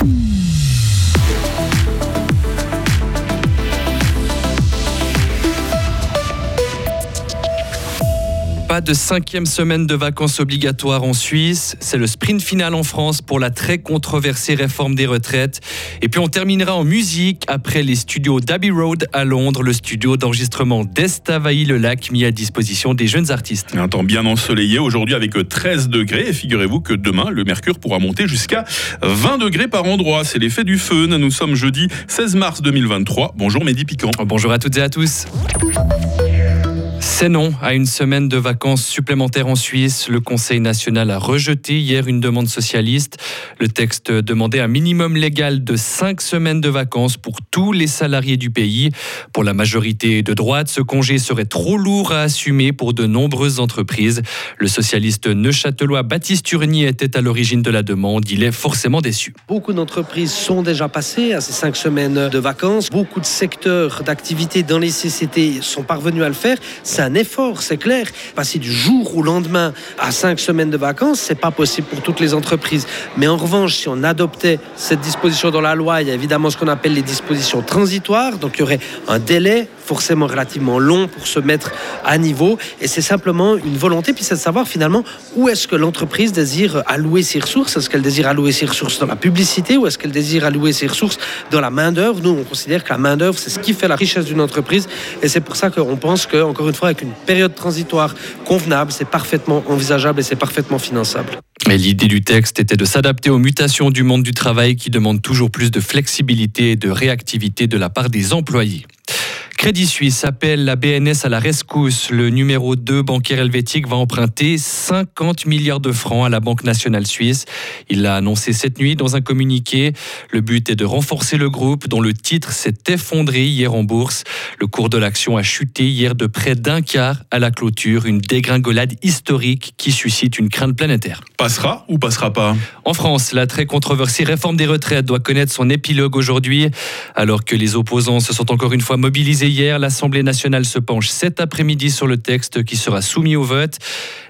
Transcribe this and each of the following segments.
Mm. Pas de cinquième semaine de vacances obligatoires en Suisse. C'est le sprint final en France pour la très controversée réforme des retraites. Et puis on terminera en musique après les studios d'Abbey Road à Londres, le studio d'enregistrement d'Estavailly-le-Lac mis à disposition des jeunes artistes. Un temps bien ensoleillé aujourd'hui avec 13 degrés. Et figurez-vous que demain, le mercure pourra monter jusqu'à 20 degrés par endroit. C'est l'effet du feu. Nous sommes jeudi 16 mars 2023. Bonjour Mehdi Piquant. Bonjour à toutes et à tous. C'est non à une semaine de vacances supplémentaires en Suisse. Le Conseil national a rejeté hier une demande socialiste. Le texte demandait un minimum légal de cinq semaines de vacances pour tous les salariés du pays. Pour la majorité de droite, ce congé serait trop lourd à assumer pour de nombreuses entreprises. Le socialiste neuchâtelois Baptiste Turny était à l'origine de la demande. Il est forcément déçu. Beaucoup d'entreprises sont déjà passées à ces cinq semaines de vacances. Beaucoup de secteurs d'activité dans les CCT sont parvenus à le faire. C'est un effort, c'est clair. Passer du jour au lendemain à cinq semaines de vacances, c'est pas possible pour toutes les entreprises. Mais en revanche, si on adoptait cette disposition dans la loi, il y a évidemment ce qu'on appelle les dispositions transitoires. Donc il y aurait un délai forcément relativement long pour se mettre à niveau. Et c'est simplement une volonté, puis c'est de savoir finalement où est-ce que l'entreprise désire allouer ses ressources. Est-ce qu'elle désire allouer ses ressources dans la publicité ou est-ce qu'elle désire allouer ses ressources dans la main-d'œuvre? Nous, on considère que la main-d'œuvre, c'est ce qui fait la richesse d'une entreprise. Et c'est pour ça qu'on pense que, encore une fois, avec une période transitoire convenable, c'est parfaitement envisageable et c'est parfaitement finançable. Mais l'idée du texte était de s'adapter aux mutations du monde du travail qui demandent toujours plus de flexibilité et de réactivité de la part des employés. Crédit Suisse appelle la BNS à la rescousse. Le numéro 2 bancaire helvétique va emprunter 50 milliards de francs à la Banque nationale suisse. Il l'a annoncé cette nuit dans un communiqué. Le but est de renforcer le groupe dont le titre s'est effondré hier en bourse. Le cours de l'action a chuté hier de près d'un quart à la clôture, une dégringolade historique qui suscite une crainte planétaire. Passera ou passera pas? En France, la très controversée réforme des retraites doit connaître son épilogue aujourd'hui, alors que les opposants se sont encore une fois mobilisés hier, l'Assemblée nationale se penche cet après-midi sur le texte qui sera soumis au vote.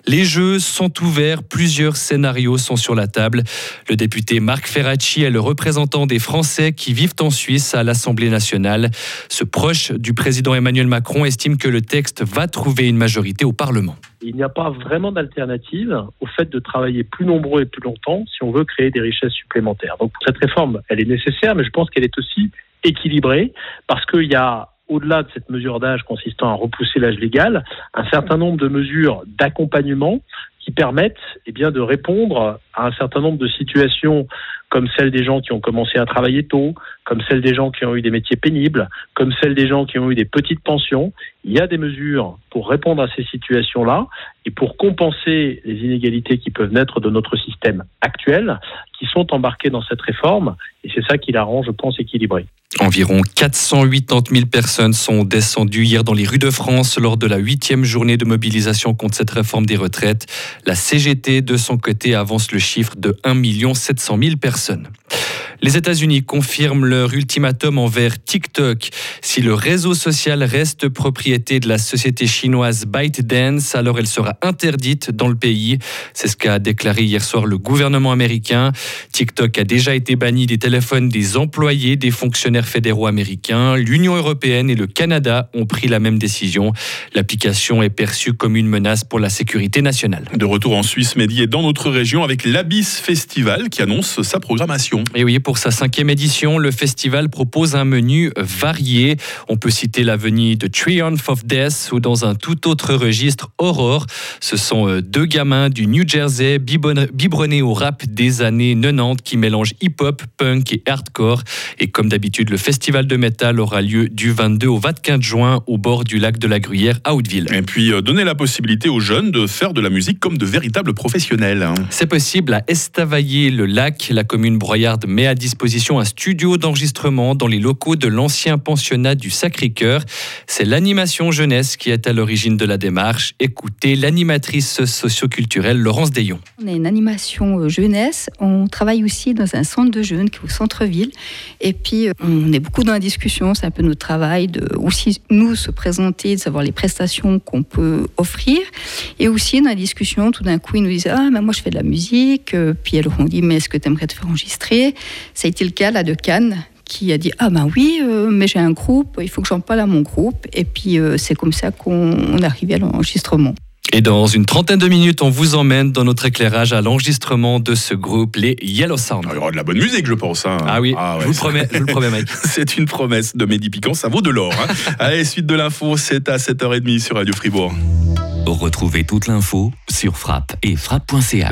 Les jeux sont ouverts, plusieurs scénarios sont sur la table. Le député Marc Ferracci est le représentant des Français qui vivent en Suisse à l'Assemblée nationale. Ce proche du président Emmanuel Macron estime que le texte va trouver une majorité au Parlement. Il n'y a pas vraiment d'alternative au fait de travailler plus nombreux et plus longtemps si on veut créer des richesses supplémentaires. Donc cette réforme, elle est nécessaire, mais je pense qu'elle est aussi équilibrée parce qu'il y a au-delà de cette mesure d'âge consistant à repousser l'âge légal, un certain nombre de mesures d'accompagnement qui permettent eh bien, de répondre à un certain nombre de situations comme celle des gens qui ont commencé à travailler tôt, comme celle des gens qui ont eu des métiers pénibles, comme celle des gens qui ont eu des petites pensions. Il y a des mesures pour répondre à ces situations-là et pour compenser les inégalités qui peuvent naître de notre système actuel, qui sont embarquées dans cette réforme. Et c'est ça qui la rend, je pense, équilibrée. Environ 480 000 personnes sont descendues hier dans les rues de France lors de la huitième journée de mobilisation contre cette réforme des retraites. La CGT, de son côté, avance le chiffre de 1 700 000 personnes. Les États-Unis confirment leur ultimatum envers TikTok. Si le réseau social reste propriété de la société chinoise ByteDance, alors elle sera interdite dans le pays. C'est ce qu'a déclaré hier soir le gouvernement américain. TikTok a déjà été banni des téléphones des employés des fonctionnaires fédéraux américains. L'Union européenne et le Canada ont pris la même décision. L'application est perçue comme une menace pour la sécurité nationale. De retour en Suisse, Mehdi est dans notre région avec l'Abyss Festival qui annonce sa programmation. Et oui, pour sa cinquième édition, le festival propose un menu varié. On peut citer la venue de Triumph of Death ou dans un tout autre registre, Aurore. Ce sont euh, deux gamins du New Jersey biberonnés au rap des années 90 qui mélangent hip-hop, punk et hardcore. Et comme d'habitude, le festival de métal aura lieu du 22 au 25 juin au bord du lac de la Gruyère à Hauteville. Et puis euh, donner la possibilité aux jeunes de faire de la musique comme de véritables professionnels. C'est possible à Estavayer-le-Lac. La commune broyarde met à disposition un studio d'enregistrement dans les locaux de l'ancien pensionnat du Sacré-Cœur. C'est l'animation jeunesse qui est à l'origine de la démarche. Écoutez l'animatrice socioculturelle Laurence Dayon. On est une animation euh, jeunesse. On travaille aussi dans un centre de jeunes qui est au centre-ville. Et puis, euh, on est beaucoup dans la discussion. C'est un peu notre travail de aussi nous se présenter, de savoir les prestations qu'on peut offrir. Et aussi dans la discussion, tout d'un coup, ils nous disent Ah, mais moi je fais de la musique. Euh, puis alors on dit Mais est-ce que tu aimerais te faire enregistrer? Ça a été le cas là de Cannes qui a dit ah ben oui mais j'ai un groupe il faut que j'en parle à mon groupe et puis c'est comme ça qu'on arrivé à l'enregistrement et dans une trentaine de minutes, on vous emmène dans notre éclairage à l'enregistrement de ce groupe, les Yellow Sound. Ah, il y aura de la bonne musique, je pense. Hein. Ah oui, je, vous le promets, je vous le promets, Mike. c'est une promesse de Mehdi Piquant, ça vaut de l'or. Hein. Allez, suite de l'info, c'est à 7h30 sur Radio Fribourg. Retrouvez toute l'info sur frappe et frappe.ca.